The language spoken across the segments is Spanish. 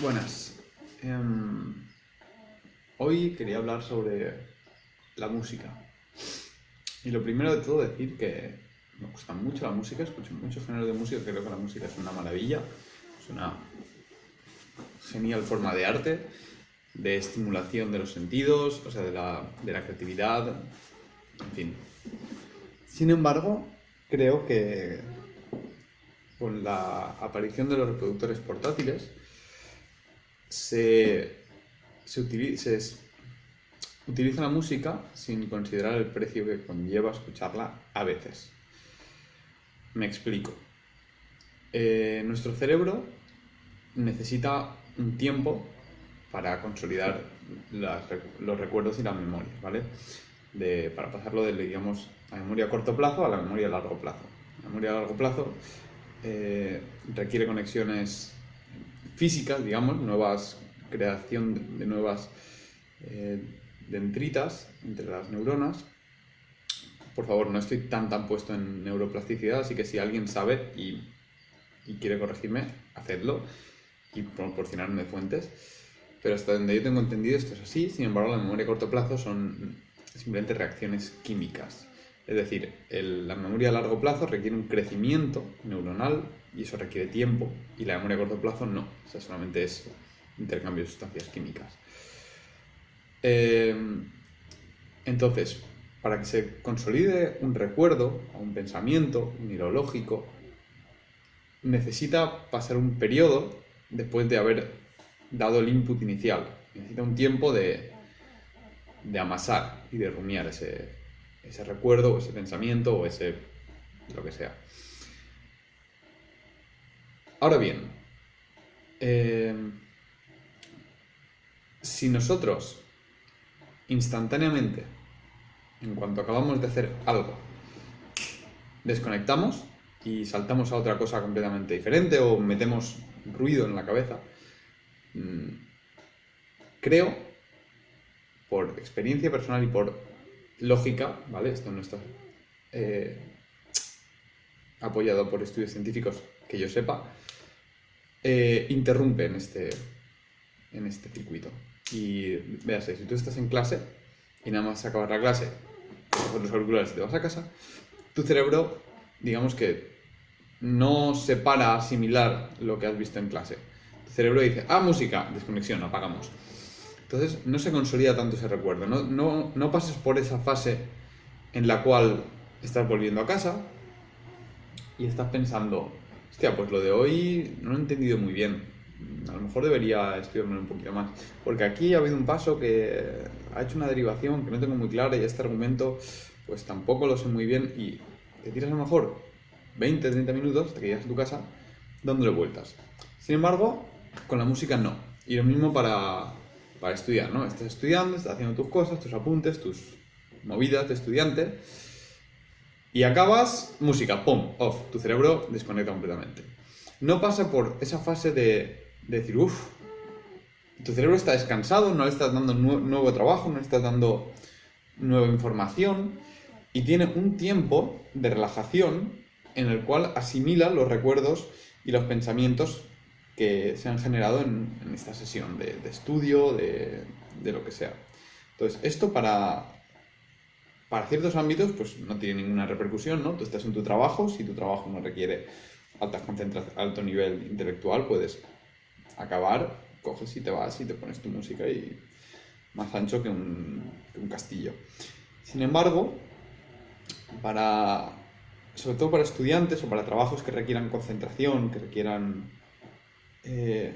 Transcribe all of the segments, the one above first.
Buenas. Em, hoy quería hablar sobre la música. Y lo primero de todo decir que me gusta mucho la música, escucho muchos géneros de música, creo que la música es una maravilla, es una genial forma de arte, de estimulación de los sentidos, o sea, de la, de la creatividad, en fin. Sin embargo, creo que con la aparición de los reproductores portátiles, se, se, utiliza, se utiliza la música sin considerar el precio que conlleva escucharla a veces. Me explico. Eh, nuestro cerebro necesita un tiempo para consolidar las, los recuerdos y la memoria, ¿vale? De, para pasarlo de, digamos, la memoria a corto plazo a la memoria a largo plazo. La memoria a largo plazo eh, requiere conexiones físicas, digamos, nuevas creación de nuevas eh, dendritas entre las neuronas. Por favor, no estoy tan tan puesto en neuroplasticidad, así que si alguien sabe y, y quiere corregirme, hacedlo y proporcionarme fuentes. Pero hasta donde yo tengo entendido esto es así, sin embargo la memoria a corto plazo son simplemente reacciones químicas. Es decir, la memoria a largo plazo requiere un crecimiento neuronal y eso requiere tiempo y la memoria a corto plazo no, o sea, solamente es intercambio de sustancias químicas. Eh, entonces, para que se consolide un recuerdo o un pensamiento, un neurológico, necesita pasar un periodo después de haber dado el input inicial. Necesita un tiempo de, de amasar y de rumiar ese, ese recuerdo o ese pensamiento o ese lo que sea. Ahora bien, eh, si nosotros instantáneamente, en cuanto acabamos de hacer algo, desconectamos y saltamos a otra cosa completamente diferente o metemos ruido en la cabeza, mm, creo, por experiencia personal y por lógica, ¿vale? Esto no está eh, apoyado por estudios científicos que yo sepa, eh, interrumpe en este, en este circuito. Y véase, si tú estás en clase y nada más acabar la clase, los auriculares te vas a casa, tu cerebro, digamos que no se para a asimilar lo que has visto en clase. Tu cerebro dice, ah, música, desconexión, apagamos. Entonces no se consolida tanto ese recuerdo, no, no, no pases por esa fase en la cual estás volviendo a casa y estás pensando, hostia, pues lo de hoy no lo he entendido muy bien, a lo mejor debería estudiarme un poquito más, porque aquí ha habido un paso que ha hecho una derivación que no tengo muy clara y este argumento pues tampoco lo sé muy bien y te tiras a lo mejor 20, 30 minutos hasta que llegas a tu casa dándole vueltas. Sin embargo, con la música no. Y lo mismo para, para estudiar, ¿no? Estás estudiando, estás haciendo tus cosas, tus apuntes, tus movidas de estudiante y acabas, música, pum, off, tu cerebro desconecta completamente. No pasa por esa fase de, decir, uff, tu cerebro está descansado, no le estás dando nuevo trabajo, no le estás dando nueva información y tiene un tiempo de relajación en el cual asimila los recuerdos y los pensamientos que se han generado en, esta sesión de, estudio, de, lo que sea. Entonces, esto para, para ciertos ámbitos pues no tiene ninguna repercusión, ¿no? Tú estás en tu trabajo, si tu trabajo no requiere alta alto nivel intelectual, puedes acabar, coges y te vas y te pones tu música y más ancho que un, que un castillo. Sin embargo, para, sobre todo para estudiantes o para trabajos que requieran concentración, que requieran eh,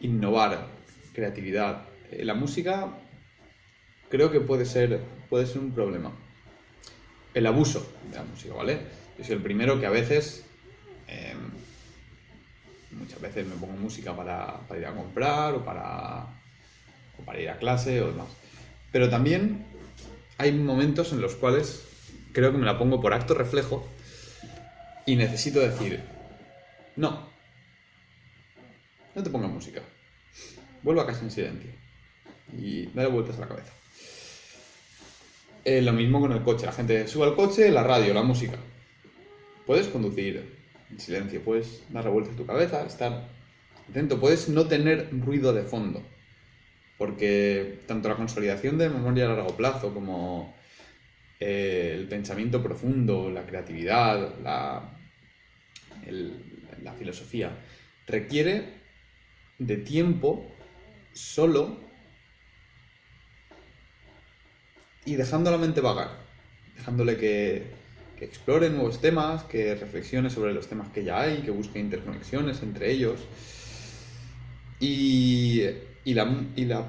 innovar, creatividad. Eh, la música creo que puede ser, puede ser un problema. El abuso de la música, ¿vale? Soy el primero que a veces, em, muchas veces me pongo música para, ir a comprar o para, o para ir a clase o demás. Pero también hay momentos en los cuales creo que me la pongo por acto reflejo y necesito decir, no, no te pongas música. Vuelvo a casa en silencio. Y dale vueltas a la cabeza. Eh, lo mismo con el coche. La gente sube al coche, la radio, la música. Puedes conducir en silencio, puedes darle vueltas a tu cabeza, estar Intento, puedes no tener ruido de fondo, porque tanto la consolidación de memoria a largo plazo como eh, el pensamiento profundo, la creatividad, la, la filosofía, requiere de tiempo solo y dejando la mente vagar, dejándole que, explore nuevos temas, que reflexione sobre los temas que ya hay, que busque interconexiones entre ellos. Y, y, la, y la,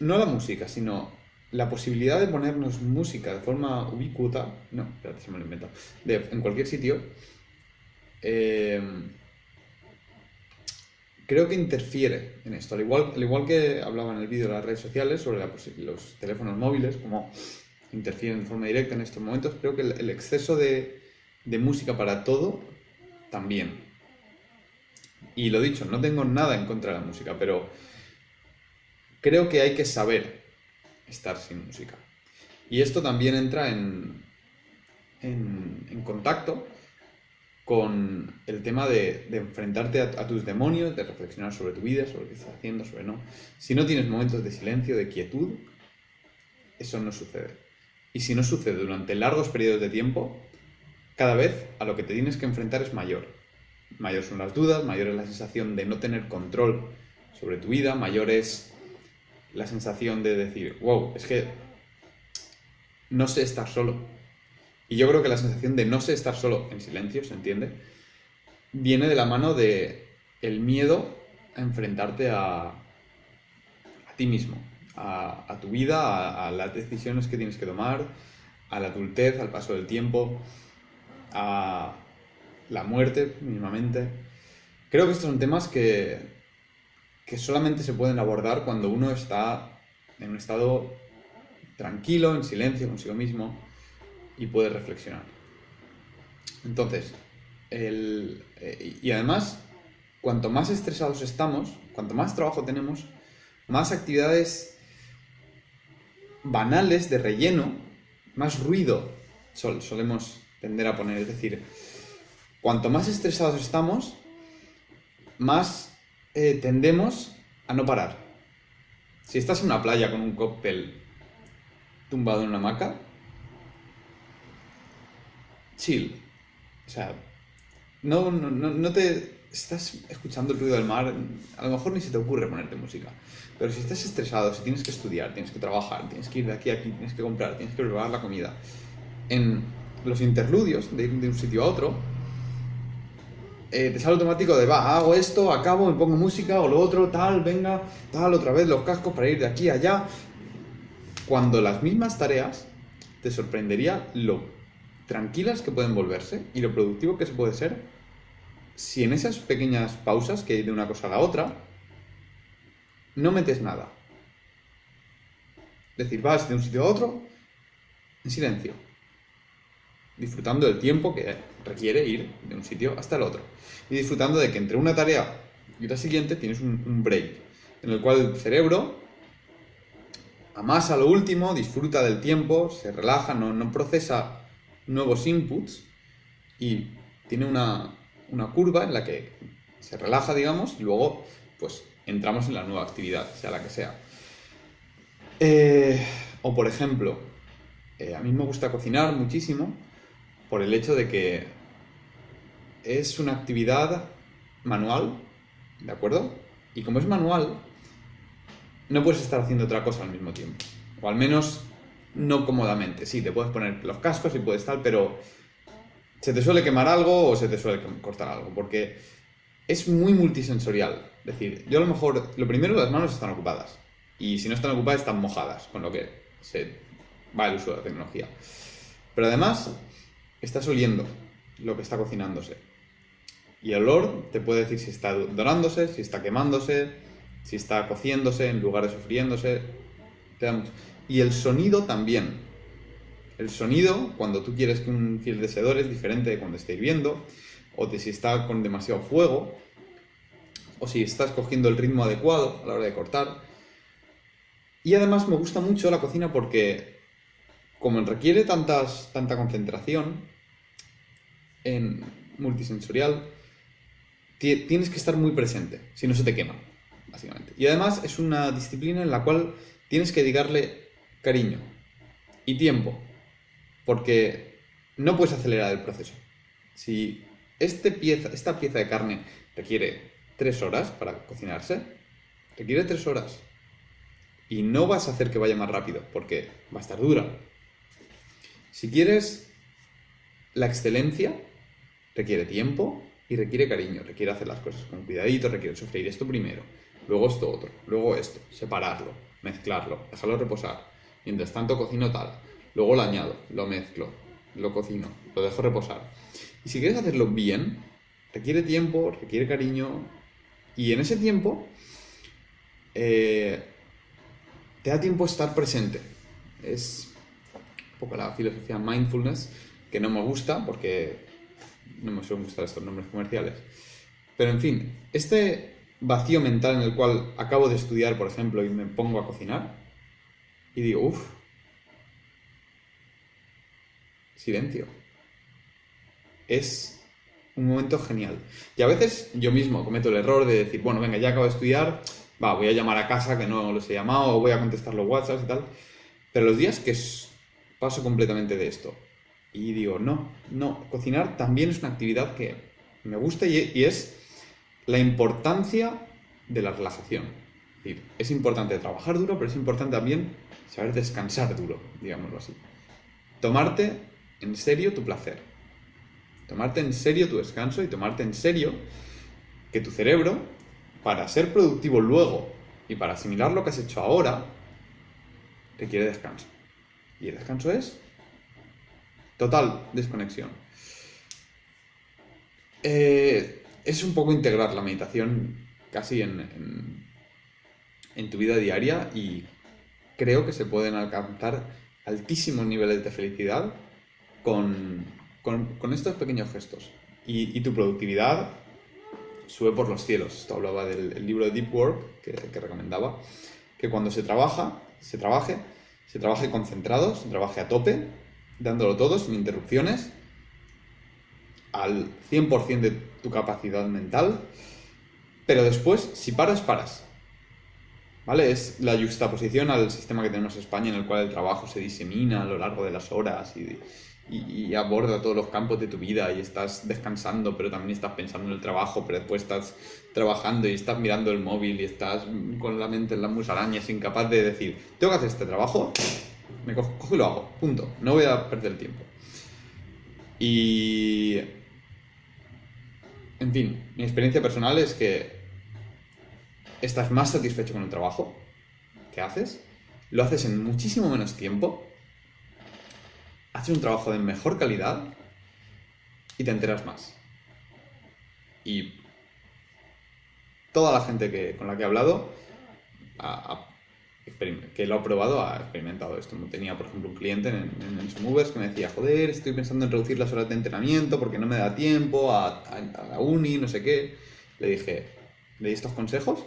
no la música, sino la posibilidad de ponernos música de forma ubicuota, no, espérate, se me lo he inventado, en cualquier sitio, eh, creo que interfiere en esto. Al igual, al igual que hablaba en el vídeo de las redes sociales sobre los teléfonos móviles, como interfieren de forma directa en estos momentos, creo que el, exceso de, música para todo también. Y lo dicho, no tengo nada en contra de la música, pero creo que hay que saber estar sin música. Y esto también entra en, en, en contacto con el tema de, enfrentarte a, tus demonios, de reflexionar sobre tu vida, sobre qué estás haciendo, sobre no. Si no tienes momentos de silencio, de quietud, eso no sucede. Y si no sucede durante largos periodos de tiempo, cada vez a lo que te tienes que enfrentar es mayor. Mayor son las dudas, mayor es la sensación de no tener control sobre tu vida, mayor es la sensación de decir, wow, es que no sé estar solo y yo creo que la sensación de no sé estar solo en silencio, ¿se entiende? Viene de la mano de el miedo a enfrentarte a, a ti mismo, a, tu vida, a, las decisiones que tienes que tomar, a la adultez, al paso del tiempo, a la muerte mínimamente. Creo que estos son temas que, que solamente se pueden abordar cuando uno está en un estado tranquilo, en silencio consigo mismo, y puedes reflexionar. Entonces, el, eh, y además, cuanto más estresados estamos, cuanto más trabajo tenemos, más actividades banales de relleno, más ruido solemos tender a poner. Es decir, cuanto más estresados estamos, más eh, tendemos a no parar. Si estás en una playa con un cóctel tumbado en una hamaca, chill. O sea, no, no, no te estás escuchando el ruido del mar, a lo mejor ni se te ocurre ponerte música. Pero si estás estresado, si tienes que estudiar, tienes que trabajar, tienes que ir de aquí a aquí, tienes que comprar, tienes que preparar la comida, en los interludios de ir de un sitio a otro, eh, te sale automático de va, hago esto, acabo, me pongo música o lo otro, tal, venga, tal, otra vez los cascos para ir de aquí a allá. Cuando las mismas tareas te sorprendería lo tranquilas que pueden volverse y lo productivo que se puede ser si en esas pequeñas pausas que hay de una cosa a la otra no metes nada. Es decir, vas de un sitio a otro en silencio, disfrutando del tiempo que requiere ir de un sitio hasta el otro y disfrutando de que entre una tarea y la siguiente tienes un, break en el cual el cerebro amasa lo último, disfruta del tiempo, se relaja, no, no procesa nuevos inputs y tiene una, curva en la que se relaja, digamos, y luego pues entramos en la nueva actividad, sea la que sea. Eh, o por ejemplo, eh, a mí me gusta cocinar muchísimo por el hecho de que es una actividad manual, ¿de acuerdo? Y como es manual, no puedes estar haciendo otra cosa al mismo tiempo. O al menos no cómodamente. Sí, te puedes poner los cascos y puedes tal, pero se te suele quemar algo o se te suele cortar algo, porque es muy multisensorial. Es decir, yo a lo mejor, lo primero, las manos están ocupadas. Y si no están ocupadas, están mojadas, con lo que se va el uso de la tecnología. Pero además, estás oliendo lo que está cocinándose. Y el olor te puede decir si está dorándose, si está quemándose, si está cociéndose en lugar de sufriéndose. Te da mucho. Y el sonido también. El sonido, cuando tú quieres que un fiel deseador es diferente de cuando esté hirviendo, o de si está con demasiado fuego, o si estás cogiendo el ritmo adecuado a la hora de cortar. Y además me gusta mucho la cocina porque, como requiere tantas, tanta concentración en multisensorial, tienes que estar muy presente, si no se te quema, básicamente. Y además es una disciplina en la cual tienes que dedicarle cariño y tiempo, porque no puedes acelerar el proceso. Si este pieza, esta pieza de carne requiere tres horas para cocinarse, requiere tres horas. Y no vas a hacer que vaya más rápido, porque va a estar dura. Si quieres la excelencia, requiere tiempo y requiere cariño, requiere hacer las cosas con cuidadito, requiere sofreír esto primero, luego esto otro, luego esto, separarlo, mezclarlo, dejarlo reposar. Mientras tanto cocino tal, luego lo añado, lo mezclo, lo cocino, lo dejo reposar. Y si quieres hacerlo bien, requiere tiempo, requiere cariño, y en ese tiempo eh, te da tiempo estar presente. Es un poco la filosofía mindfulness, que no me gusta porque no me suelen gustar estos nombres comerciales. Pero en fin, este vacío mental en el cual acabo de estudiar, por ejemplo, y me pongo a cocinar, y digo, uff, silencio. Es un momento genial. Y a veces yo mismo cometo el error de decir, bueno, venga, ya acabo de estudiar, va, voy a llamar a casa que no los he llamado, voy a contestar los WhatsApp y tal. Pero los días que paso completamente de esto y digo, no, no, cocinar también es una actividad que me gusta y, es la importancia de la relajación. Es importante trabajar duro, pero es importante también saber descansar duro, digámoslo así. Tomarte en serio tu placer. Tomarte en serio tu descanso y tomarte en serio que tu cerebro, para ser productivo luego y para asimilar lo que has hecho ahora, requiere descanso. Y el descanso es total desconexión. Eh, es un poco integrar la meditación casi en, en, tu vida diaria y creo que se pueden alcanzar altísimos niveles de felicidad con, con, estos pequeños gestos. Y, tu productividad sube por los cielos. Esto hablaba del libro de Deep Work que, que recomendaba, que cuando se trabaja, se trabaje se trabaje concentrado, se trabaje a tope, dándolo todo, sin interrupciones, al 100% de tu capacidad mental, pero después, si paras, paras. ¿Vale? Es la juxtaposición al sistema que tenemos en España en el cual el trabajo se disemina a lo largo de las horas y, aborda todos los campos de tu vida y estás descansando, pero también estás pensando en el trabajo, pero después estás trabajando y estás mirando el móvil y estás con la mente en las musarañas, incapaz de decir, tengo que hacer este trabajo, me cojo, y lo hago, punto, no voy a perder el tiempo. Y... En fin, mi experiencia personal es que estás más satisfecho con el trabajo que haces, lo haces en muchísimo menos tiempo haces un trabajo de mejor calidad y te enteras más. Y toda la gente que, con la que he hablado, que lo ha probado, ha experimentado esto. Tenía, por ejemplo, un cliente en, en, que me decía, joder, estoy pensando en reducir las horas de entrenamiento porque no me da tiempo a, a, la uni, no sé qué. Le dije, le di estos consejos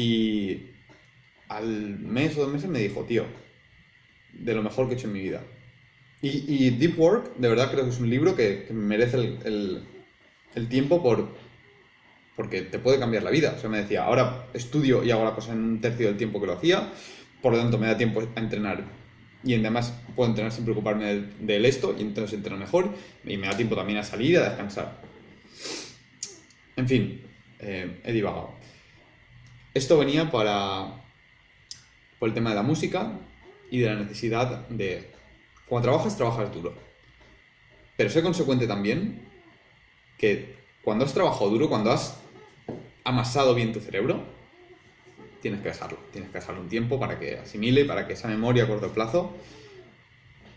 y al mes o dos meses me dijo, tío, de lo mejor que he hecho en mi vida. Y, Deep Work, de verdad creo que es un libro que, merece el, tiempo por, porque te puede cambiar la vida. O sea, me decía, ahora estudio y hago la cosa en un tercio del tiempo que lo hacía, por lo tanto me da tiempo a entrenar. Y además puedo entrenar sin preocuparme del, esto, y entonces entreno mejor, y me da tiempo también a salir y a descansar. En fin, eh, he divagado. Esto venía para por el tema de la música y de la necesidad de cuando trabajas, trabajas duro. Pero sé consecuente también que cuando has trabajado duro, cuando has amasado bien tu cerebro, tienes que dejarlo. Tienes que dejarlo un tiempo para que asimile, para que esa memoria a corto plazo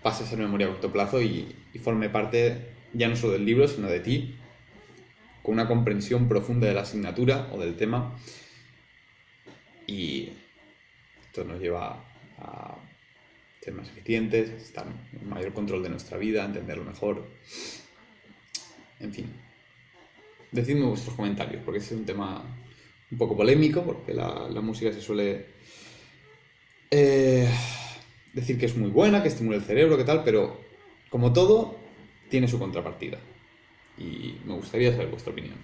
pase a ser memoria a corto plazo y, y forme parte ya no solo del libro, sino de ti, con una comprensión profunda de la asignatura o del tema. Y esto nos lleva a ser más eficientes, estar en mayor control de nuestra vida, entenderlo mejor. En fin. Decidme vuestros comentarios, porque ese es un tema un poco polémico, porque la, música se suele eh, decir que es muy buena, que estimula el cerebro, que tal, pero como todo, tiene su contrapartida. Y me gustaría saber vuestra opinión.